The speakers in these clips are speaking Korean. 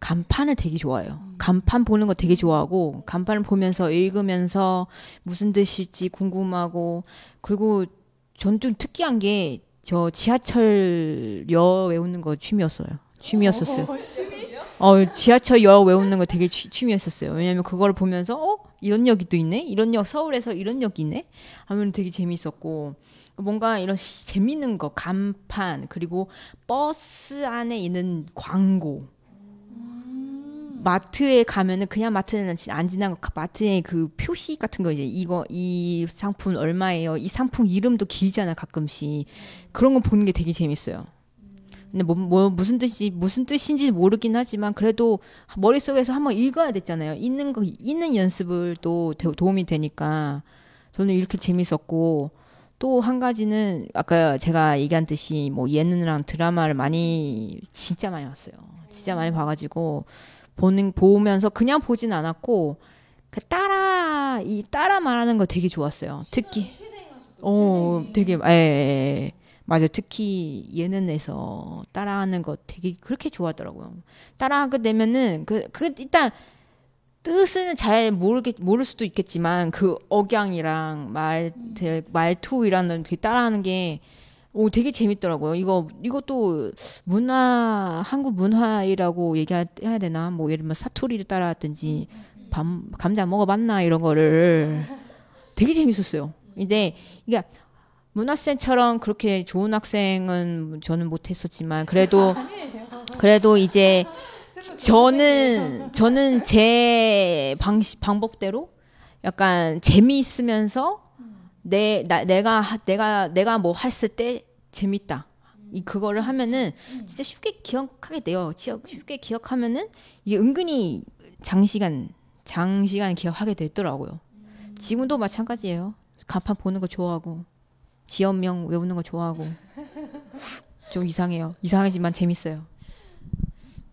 간판을 되게 좋아해요. 간판 보는 거 되게 좋아하고 간판을 보면서 읽으면서 무슨 뜻일지 궁금하고 그리고 전 좀 특이한 게 저 지하철역 외우는 거 취미였어요. 취미였었어요. 어, 지하철 역 외우는 거 되게 취, 취미였었어요. 왜냐면 그걸 보면서 어 이런 역이 또 있네. 이런 역 서울에서 이런 역이 있네. 하면 되게 재밌었고 뭔가 이런 시, 재밌는 거 간판 그리고 버스 안에 있는 광고 마트에 가면은 그냥 마트는 안 지나고 마트에 그 표시 같은 거 이제 이거 이 상품 얼마예요? 이 상품 이름도 길잖아 가끔씩 그런 거 보는 게 되게 재밌어요. 근데 뭐, 뭐 무슨 뜻이 무슨 뜻인지 모르긴 하지만 그래도 머릿속에서 한번 읽어야 됐잖아요. 읽는 거 읽는 연습을 또 도움이 되니까 저는 이렇게 재밌었고 또한 가지는 아까 제가 얘기한 듯이 뭐 예능이랑 드라마를 많이 진짜 많이 봤어요. 진짜 많이 봐가지고 보는 보면서 그냥 보진 않았고 그 따라 이 따라 말하는 거 되게 좋았어요. 특히 어 되게 예, 예, 예. 맞아 특히 예능에서 따라하는 거 되게 그렇게 좋아하더라고요. 따라하게 되면은 그, 그 일단 뜻은 잘 모르겠 모를 수도 있겠지만 그 억양이랑 말 말투 이라는 그 따라하는 게 오, 되게 재밌더라고요. 이거, 이것도 문화, 한국 문화이라고 얘기해야 되나? 뭐, 예를 들면 사투리를 따라하든지, 밤, 감자 먹어봤나? 이런 거를 되게 재밌었어요. 근데, 이게, 문화쌤처럼 그렇게 좋은 학생은 저는 못했었지만, 그래도, 그래도 이제, 저는, 저는 제 방식, 방법대로 약간 재미있으면서 내, 나, 내가, 내가, 내가 뭐 했을 때 재밌다. 이 그거를 하면은 진짜 쉽게 기억하게 돼요. 쉽게 기억하면은 이게 은근히 장시간, 장시간 기억하게 되더라고요. 지금도 마찬가지예요. 간판 보는 거 좋아하고, 지역명 외우는 거 좋아하고. 좀 이상해요. 이상하지만 재밌어요.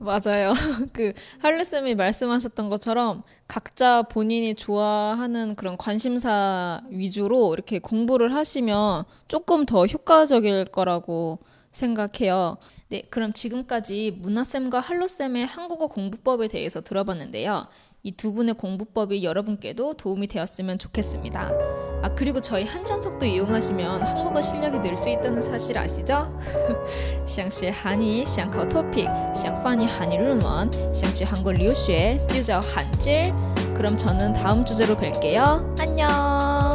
맞아요. 그 할리 쌤이 말씀하셨던 것처럼 각자 본인이 좋아하는 그런 관심사 위주로 이렇게 공부를 하시면 조금 더 효과적일 거라고 생각해요. 네, 그럼 지금까지 문화쌤과 할로쌤의 한국어 공부법에 대해서 들어봤는데요. 이 두 분의 공부법이 여러분께도 도움이 되었으면 좋겠습니다. 아, 그리고 저희 한전톡도 이용하시면 한국어 실력이 늘 수 있다는 사실 아시죠? 像是韩语想考 토픽, 想翻译韩语论文,想去 한국 留学,就叫한질. 그럼 저는 다음 주제로 뵐게요. 안녕!